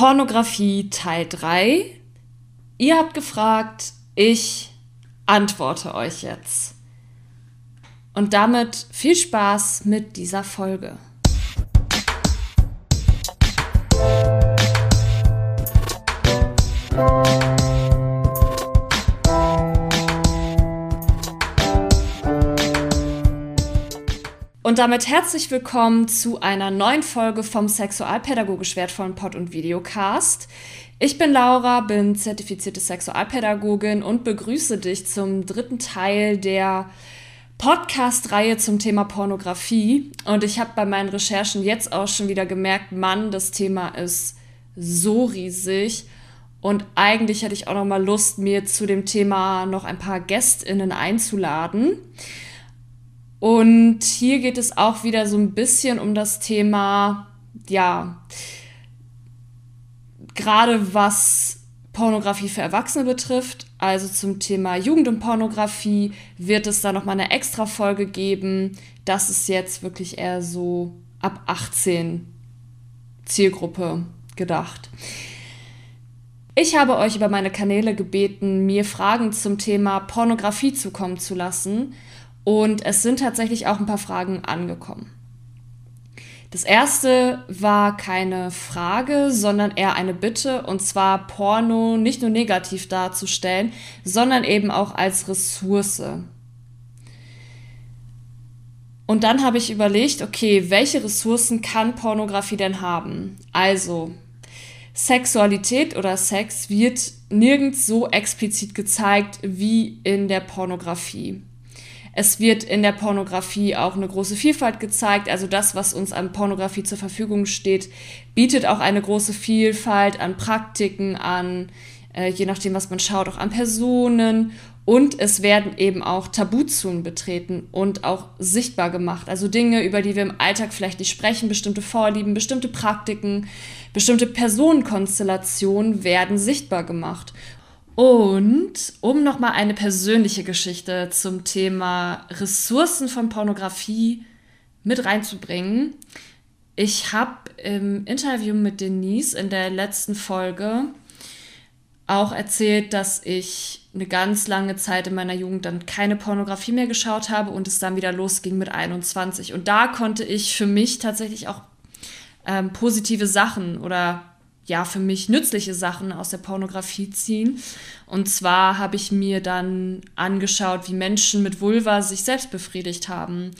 Pornografie Teil 3. Ihr habt gefragt, ich antworte euch jetzt. Und damit viel Spaß mit dieser Folge. Und damit herzlich willkommen zu einer neuen Folge vom Sexualpädagogisch wertvollen Pod- und Videocast. Ich bin Laura, bin zertifizierte Sexualpädagogin und begrüße dich zum dritten Teil der Podcast-Reihe zum Thema Pornografie. Und ich habe bei meinen Recherchen jetzt auch schon wieder gemerkt, Mann, das Thema ist so riesig. Und eigentlich hätte ich auch noch mal Lust, mir zu dem Thema noch ein paar GästInnen einzuladen. Und hier geht es auch wieder so ein bisschen um das Thema, ja, gerade was Pornografie für Erwachsene betrifft, also zum Thema Jugend und Pornografie, wird es da nochmal eine extra Folge geben. Das ist jetzt wirklich eher so ab 18 Zielgruppe gedacht. Ich habe euch über meine Kanäle gebeten, mir Fragen zum Thema Pornografie zukommen zu lassen. Und es sind tatsächlich auch ein paar Fragen angekommen. Das erste war keine Frage, sondern eher eine Bitte, und zwar Porno nicht nur negativ darzustellen, sondern eben auch als Ressource. Und dann habe ich überlegt, okay, welche Ressourcen kann Pornografie denn haben? Also, Sexualität oder Sex wird nirgends so explizit gezeigt wie in der Pornografie. Es wird in der Pornografie auch eine große Vielfalt gezeigt. Also das, was uns an Pornografie zur Verfügung steht, bietet auch eine große Vielfalt an Praktiken, an, äh, je nachdem, was man schaut, auch an Personen. Und es werden eben auch Tabuzonen betreten und auch sichtbar gemacht. Also Dinge, über die wir im Alltag vielleicht nicht sprechen, bestimmte Vorlieben, bestimmte Praktiken, bestimmte Personenkonstellationen werden sichtbar gemacht. Und um nochmal eine persönliche Geschichte zum Thema Ressourcen von Pornografie mit reinzubringen. Ich habe im Interview mit Denise in der letzten Folge auch erzählt, dass ich eine ganz lange Zeit in meiner Jugend dann keine Pornografie mehr geschaut habe und es dann wieder losging mit 21. Und da konnte ich für mich tatsächlich auch ähm, positive Sachen oder ja, für mich nützliche Sachen aus der Pornografie ziehen. Und zwar habe ich mir dann angeschaut, wie Menschen mit Vulva sich selbst befriedigt haben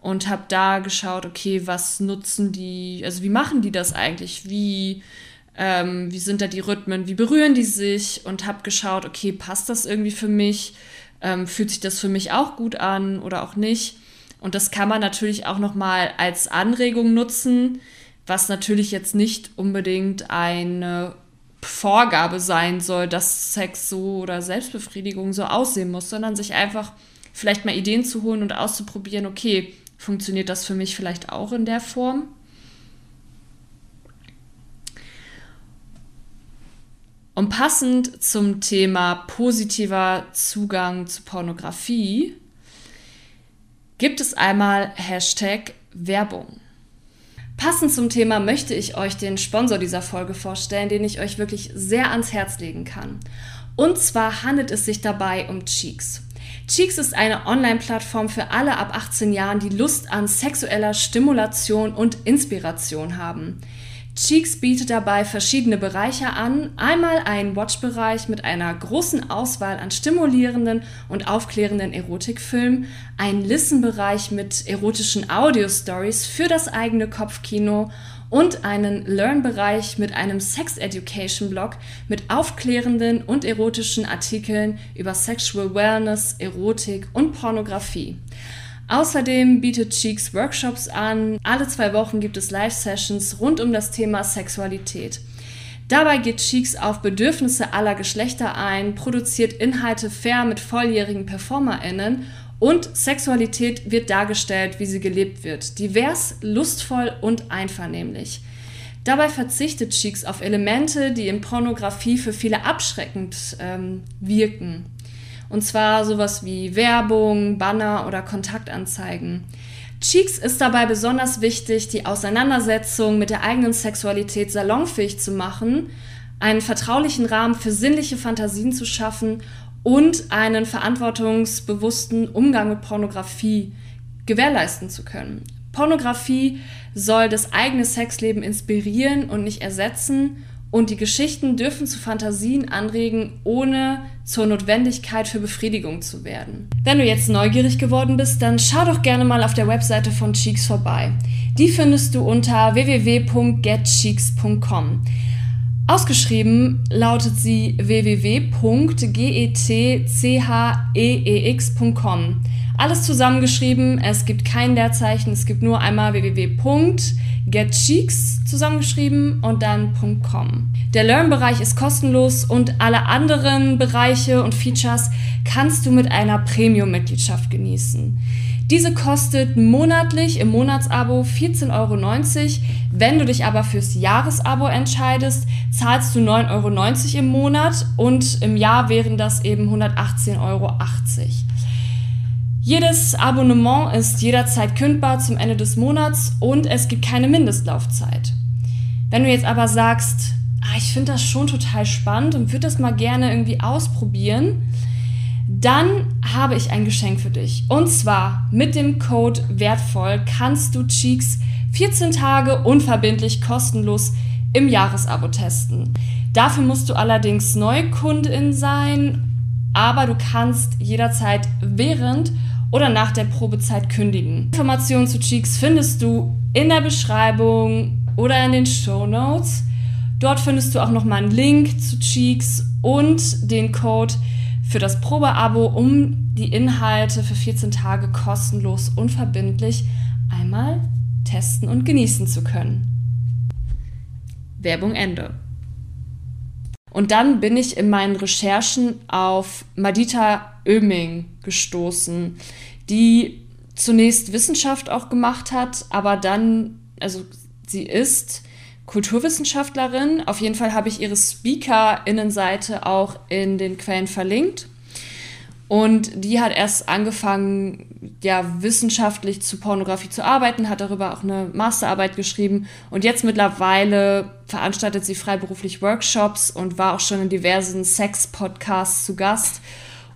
und habe da geschaut, okay, was nutzen die, also wie machen die das eigentlich? Wie, ähm, wie sind da die Rhythmen? Wie berühren die sich? Und habe geschaut, okay, passt das irgendwie für mich? Ähm, fühlt sich das für mich auch gut an oder auch nicht? Und das kann man natürlich auch noch mal als Anregung nutzen was natürlich jetzt nicht unbedingt eine Vorgabe sein soll, dass Sex so oder Selbstbefriedigung so aussehen muss, sondern sich einfach vielleicht mal Ideen zu holen und auszuprobieren, okay, funktioniert das für mich vielleicht auch in der Form? Und passend zum Thema positiver Zugang zu Pornografie gibt es einmal Hashtag Werbung. Passend zum Thema möchte ich euch den Sponsor dieser Folge vorstellen, den ich euch wirklich sehr ans Herz legen kann. Und zwar handelt es sich dabei um Cheeks. Cheeks ist eine Online-Plattform für alle ab 18 Jahren, die Lust an sexueller Stimulation und Inspiration haben. Cheeks bietet dabei verschiedene Bereiche an. Einmal einen Watch-Bereich mit einer großen Auswahl an stimulierenden und aufklärenden Erotikfilmen, einen Listen-Bereich mit erotischen Audio-Stories für das eigene Kopfkino und einen Learn-Bereich mit einem Sex-Education-Blog mit aufklärenden und erotischen Artikeln über Sexual Wellness, Erotik und Pornografie. Außerdem bietet Cheeks Workshops an. Alle zwei Wochen gibt es Live-Sessions rund um das Thema Sexualität. Dabei geht Cheeks auf Bedürfnisse aller Geschlechter ein, produziert Inhalte fair mit volljährigen PerformerInnen und Sexualität wird dargestellt, wie sie gelebt wird. Divers, lustvoll und einvernehmlich. Dabei verzichtet Cheeks auf Elemente, die in Pornografie für viele abschreckend ähm, wirken. Und zwar sowas wie Werbung, Banner oder Kontaktanzeigen. Cheeks ist dabei besonders wichtig, die Auseinandersetzung mit der eigenen Sexualität salonfähig zu machen, einen vertraulichen Rahmen für sinnliche Fantasien zu schaffen und einen verantwortungsbewussten Umgang mit Pornografie gewährleisten zu können. Pornografie soll das eigene Sexleben inspirieren und nicht ersetzen und die Geschichten dürfen zu Fantasien anregen, ohne zur Notwendigkeit für Befriedigung zu werden. Wenn du jetzt neugierig geworden bist, dann schau doch gerne mal auf der Webseite von Cheeks vorbei. Die findest du unter www.getcheeks.com. Ausgeschrieben lautet sie www.getcheex.com. Alles zusammengeschrieben, es gibt kein Leerzeichen, es gibt nur einmal www.getcheeks zusammengeschrieben und dann .com. Der Learn-Bereich ist kostenlos und alle anderen Bereiche und Features kannst du mit einer Premium-Mitgliedschaft genießen. Diese kostet monatlich im Monatsabo 14,90 Euro. Wenn du dich aber fürs Jahresabo entscheidest, zahlst du 9,90 Euro im Monat und im Jahr wären das eben 118,80 Euro. Jedes Abonnement ist jederzeit kündbar zum Ende des Monats und es gibt keine Mindestlaufzeit. Wenn du jetzt aber sagst, ah, ich finde das schon total spannend und würde das mal gerne irgendwie ausprobieren, dann habe ich ein Geschenk für dich. Und zwar mit dem Code wertvoll kannst du Cheeks 14 Tage unverbindlich kostenlos im Jahresabo testen. Dafür musst du allerdings Neukundin sein, aber du kannst jederzeit während oder nach der Probezeit kündigen. Informationen zu Cheeks findest du in der Beschreibung oder in den Show Notes. Dort findest du auch nochmal einen Link zu Cheeks und den Code für das Probeabo, um die Inhalte für 14 Tage kostenlos unverbindlich einmal testen und genießen zu können. Werbung Ende. Und dann bin ich in meinen Recherchen auf Madita Oeming gestoßen, die zunächst Wissenschaft auch gemacht hat, aber dann, also sie ist Kulturwissenschaftlerin. Auf jeden Fall habe ich ihre Speaker-Innenseite auch in den Quellen verlinkt. Und die hat erst angefangen, ja, wissenschaftlich zu Pornografie zu arbeiten, hat darüber auch eine Masterarbeit geschrieben. Und jetzt mittlerweile veranstaltet sie freiberuflich Workshops und war auch schon in diversen Sex-Podcasts zu Gast.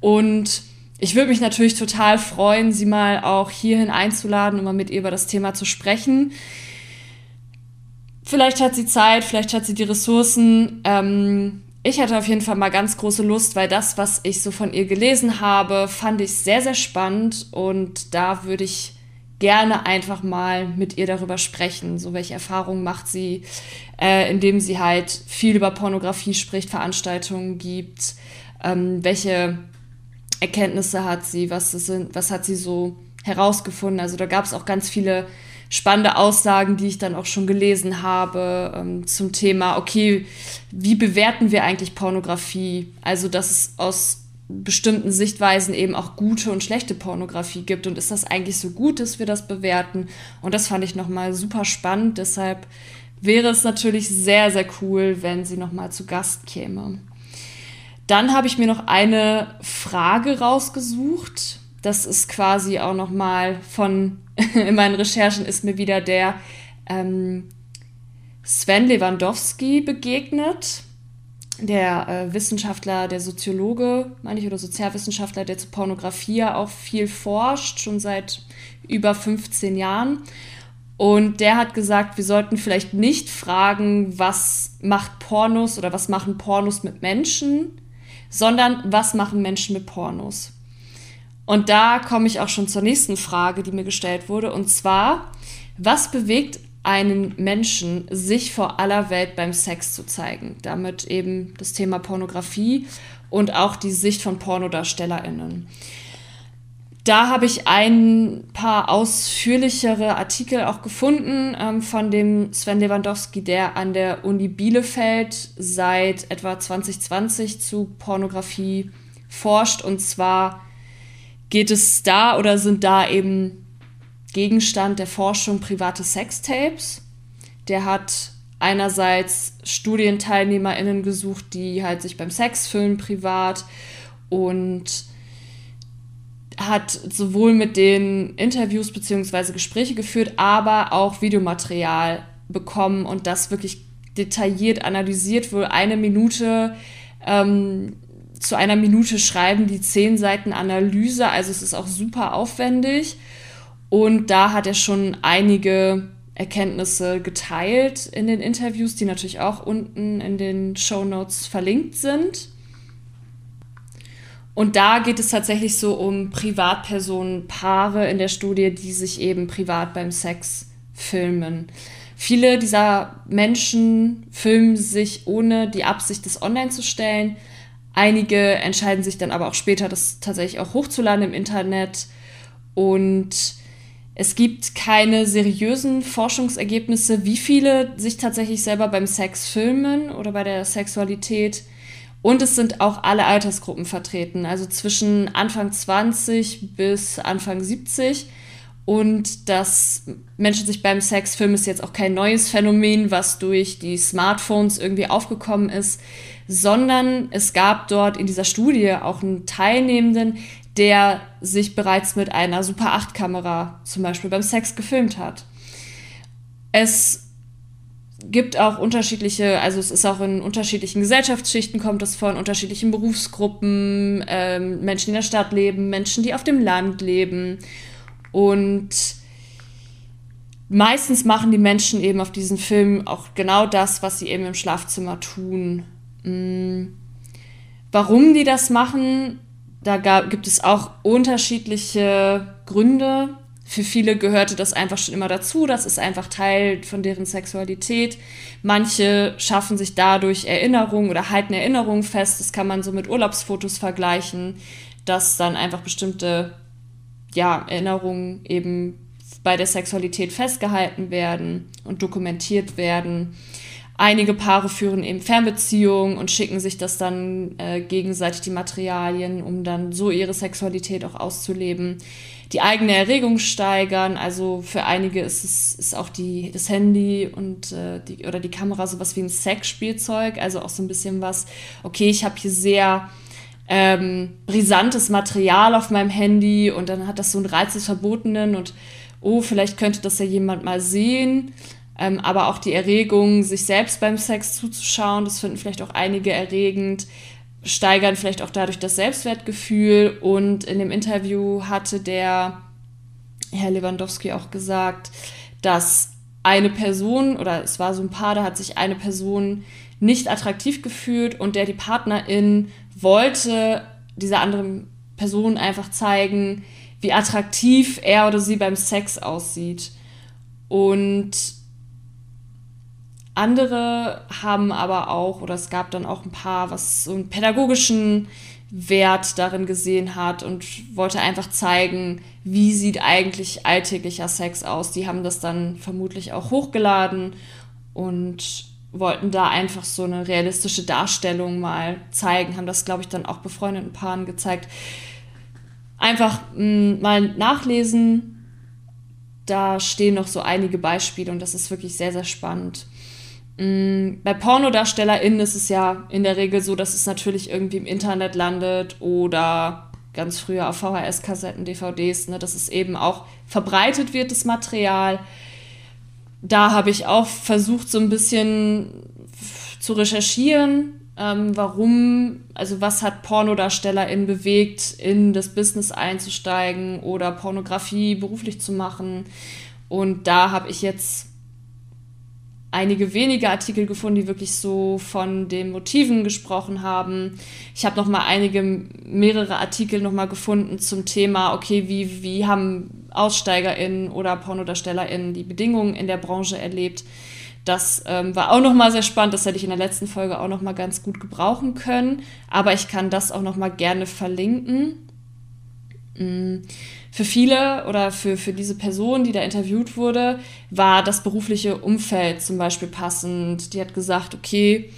Und ich würde mich natürlich total freuen, sie mal auch hierhin einzuladen, um mal mit ihr über das Thema zu sprechen. Vielleicht hat sie Zeit, vielleicht hat sie die Ressourcen. Ähm, ich hatte auf jeden Fall mal ganz große Lust, weil das, was ich so von ihr gelesen habe, fand ich sehr, sehr spannend und da würde ich gerne einfach mal mit ihr darüber sprechen. So welche Erfahrungen macht sie, äh, indem sie halt viel über Pornografie spricht, Veranstaltungen gibt, ähm, welche Erkenntnisse hat sie, was, sind, was hat sie so herausgefunden. Also da gab es auch ganz viele spannende Aussagen, die ich dann auch schon gelesen habe ähm, zum Thema, okay, wie bewerten wir eigentlich Pornografie? Also, dass es aus bestimmten Sichtweisen eben auch gute und schlechte Pornografie gibt. Und ist das eigentlich so gut, dass wir das bewerten? Und das fand ich nochmal super spannend. Deshalb wäre es natürlich sehr, sehr cool, wenn sie nochmal zu Gast käme. Dann habe ich mir noch eine Frage rausgesucht. Das ist quasi auch nochmal von in meinen Recherchen ist mir wieder der ähm, Sven Lewandowski begegnet, der äh, Wissenschaftler, der Soziologe, meine ich, oder Sozialwissenschaftler, der zu Pornografie auch viel forscht, schon seit über 15 Jahren. Und der hat gesagt, wir sollten vielleicht nicht fragen, was macht Pornos oder was machen Pornos mit Menschen, sondern was machen Menschen mit Pornos. Und da komme ich auch schon zur nächsten Frage, die mir gestellt wurde. Und zwar, was bewegt einen Menschen, sich vor aller Welt beim Sex zu zeigen? Damit eben das Thema Pornografie und auch die Sicht von PornodarstellerInnen. Da habe ich ein paar ausführlichere Artikel auch gefunden ähm, von dem Sven Lewandowski, der an der Uni Bielefeld seit etwa 2020 zu Pornografie forscht. Und zwar geht es da oder sind da eben Gegenstand der Forschung private Sextapes. Der hat einerseits StudienteilnehmerInnen gesucht, die halt sich beim Sex filmen privat und hat sowohl mit den Interviews bzw. Gespräche geführt, aber auch Videomaterial bekommen und das wirklich detailliert analysiert, wohl eine Minute ähm, zu einer Minute schreiben die zehn Seiten Analyse, also es ist auch super aufwendig und da hat er schon einige Erkenntnisse geteilt in den Interviews, die natürlich auch unten in den Show Notes verlinkt sind. Und da geht es tatsächlich so um Privatpersonen-Paare in der Studie, die sich eben privat beim Sex filmen. Viele dieser Menschen filmen sich ohne die Absicht, das online zu stellen. Einige entscheiden sich dann aber auch später, das tatsächlich auch hochzuladen im Internet. Und es gibt keine seriösen Forschungsergebnisse, wie viele sich tatsächlich selber beim Sex filmen oder bei der Sexualität. Und es sind auch alle Altersgruppen vertreten, also zwischen Anfang 20 bis Anfang 70. Und dass Menschen sich beim Sex filmen, ist jetzt auch kein neues Phänomen, was durch die Smartphones irgendwie aufgekommen ist, sondern es gab dort in dieser Studie auch einen Teilnehmenden, der sich bereits mit einer Super 8 Kamera zum Beispiel beim Sex gefilmt hat. Es gibt auch unterschiedliche, also es ist auch in unterschiedlichen Gesellschaftsschichten, kommt es vor, in unterschiedlichen Berufsgruppen, ähm, Menschen, die in der Stadt leben, Menschen, die auf dem Land leben. Und meistens machen die Menschen eben auf diesen Filmen auch genau das, was sie eben im Schlafzimmer tun. Mhm. Warum die das machen, da gab, gibt es auch unterschiedliche Gründe. Für viele gehörte das einfach schon immer dazu. Das ist einfach Teil von deren Sexualität. Manche schaffen sich dadurch Erinnerungen oder halten Erinnerungen fest. Das kann man so mit Urlaubsfotos vergleichen, dass dann einfach bestimmte ja, Erinnerungen eben bei der Sexualität festgehalten werden und dokumentiert werden. Einige Paare führen eben Fernbeziehungen und schicken sich das dann äh, gegenseitig die Materialien, um dann so ihre Sexualität auch auszuleben die eigene Erregung steigern. Also für einige ist es ist auch die, das Handy und äh, die, oder die Kamera sowas wie ein Sexspielzeug. Also auch so ein bisschen was, okay, ich habe hier sehr ähm, brisantes Material auf meinem Handy und dann hat das so einen Reiz des Verbotenen und oh, vielleicht könnte das ja jemand mal sehen. Ähm, aber auch die Erregung, sich selbst beim Sex zuzuschauen, das finden vielleicht auch einige erregend steigern vielleicht auch dadurch das Selbstwertgefühl. Und in dem Interview hatte der Herr Lewandowski auch gesagt, dass eine Person oder es war so ein Paar, da hat sich eine Person nicht attraktiv gefühlt und der die Partnerin wollte dieser anderen Person einfach zeigen, wie attraktiv er oder sie beim Sex aussieht. Und andere haben aber auch, oder es gab dann auch ein paar, was so einen pädagogischen Wert darin gesehen hat und wollte einfach zeigen, wie sieht eigentlich alltäglicher Sex aus. Die haben das dann vermutlich auch hochgeladen und wollten da einfach so eine realistische Darstellung mal zeigen, haben das, glaube ich, dann auch befreundeten Paaren gezeigt. Einfach mh, mm, mal nachlesen, da stehen noch so einige Beispiele und das ist wirklich sehr, sehr spannend. Mm, bei PornodarstellerInnen ist es ja in der Regel so, dass es natürlich irgendwie im Internet landet oder ganz früher auf VHS-Kassetten, DVDs, ne, dass es eben auch verbreitet wird, das Material. Da habe ich auch versucht, so ein bisschen zu recherchieren, ähm, warum, also was hat PornodarstellerInnen bewegt, in das Business einzusteigen oder Pornografie beruflich zu machen. Und da habe ich jetzt einige wenige Artikel gefunden, die wirklich so von den Motiven gesprochen haben. Ich habe noch mal einige mehrere Artikel noch mal gefunden zum Thema, okay, wie wie haben Aussteigerinnen oder Pornodarstellerinnen die Bedingungen in der Branche erlebt. Das ähm, war auch noch mal sehr spannend. Das hätte ich in der letzten Folge auch noch mal ganz gut gebrauchen können. Aber ich kann das auch noch mal gerne verlinken. Mm für viele oder für, für diese Person, die da interviewt wurde, war das berufliche Umfeld zum Beispiel passend. Die hat gesagt, okay,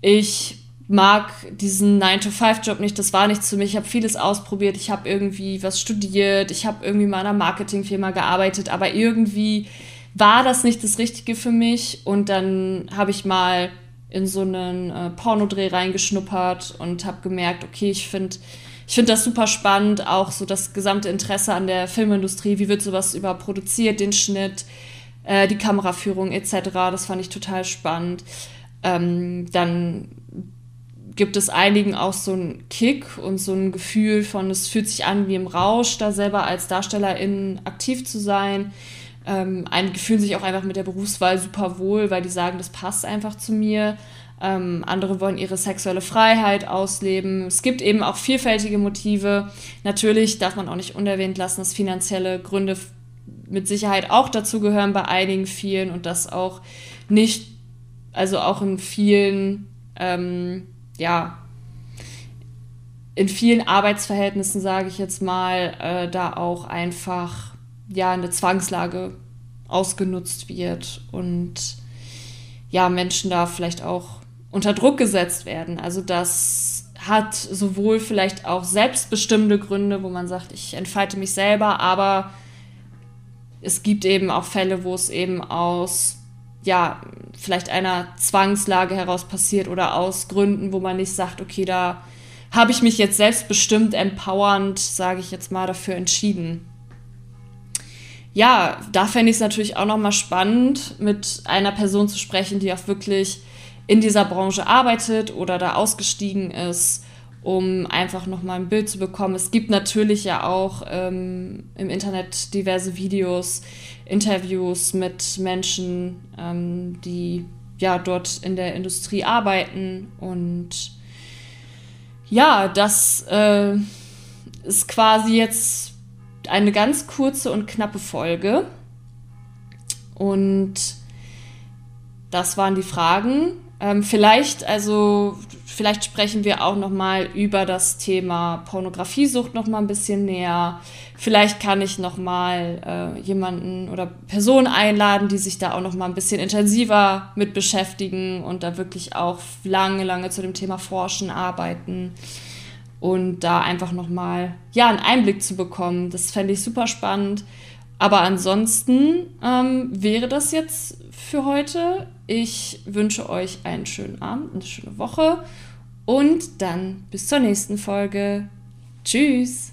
ich mag diesen 9-to-5-Job nicht, das war nichts für mich, ich habe vieles ausprobiert, ich habe irgendwie was studiert, ich habe irgendwie mal in einer Marketingfirma gearbeitet, aber irgendwie war das nicht das Richtige für mich und dann habe ich mal in so einen äh, Pornodreh reingeschnuppert und habe gemerkt, okay, ich finde ich finde das super spannend, auch so das gesamte Interesse an der Filmindustrie, wie wird sowas überproduziert, den Schnitt, äh, die Kameraführung etc. Das fand ich total spannend. Ähm, dann gibt es einigen auch so einen Kick und so ein Gefühl von, es fühlt sich an wie im Rausch, da selber als Darstellerin aktiv zu sein. Ähm, einige fühlen sich auch einfach mit der Berufswahl super wohl, weil die sagen, das passt einfach zu mir. Ähm, andere wollen ihre sexuelle Freiheit ausleben. Es gibt eben auch vielfältige Motive. Natürlich darf man auch nicht unerwähnt lassen, dass finanzielle Gründe mit Sicherheit auch dazu gehören bei einigen vielen und das auch nicht, also auch in vielen, ähm, ja, in vielen Arbeitsverhältnissen, sage ich jetzt mal, äh, da auch einfach ja eine Zwangslage ausgenutzt wird und ja Menschen da vielleicht auch unter Druck gesetzt werden. Also das hat sowohl vielleicht auch selbstbestimmte Gründe, wo man sagt, ich entfalte mich selber, aber es gibt eben auch Fälle, wo es eben aus ja, vielleicht einer Zwangslage heraus passiert oder aus Gründen, wo man nicht sagt, okay, da habe ich mich jetzt selbstbestimmt, empowernd, sage ich jetzt mal, dafür entschieden. Ja, da fände ich es natürlich auch nochmal spannend, mit einer Person zu sprechen, die auch wirklich in dieser Branche arbeitet oder da ausgestiegen ist um einfach nochmal ein Bild zu bekommen. Es gibt natürlich ja auch ähm, im Internet diverse Videos, Interviews mit Menschen, ähm, die ja dort in der Industrie arbeiten. Und ja, das äh, ist quasi jetzt eine ganz kurze und knappe Folge. Und das waren die Fragen. Ähm, vielleicht, also vielleicht sprechen wir auch noch mal über das Thema Pornografiesucht noch mal ein bisschen näher. Vielleicht kann ich noch mal äh, jemanden oder Personen einladen, die sich da auch noch mal ein bisschen intensiver mit beschäftigen und da wirklich auch lange, lange zu dem Thema Forschen, arbeiten und da einfach noch mal ja einen Einblick zu bekommen. Das fände ich super spannend. Aber ansonsten ähm, wäre das jetzt für heute. Ich wünsche euch einen schönen Abend, eine schöne Woche und dann bis zur nächsten Folge. Tschüss!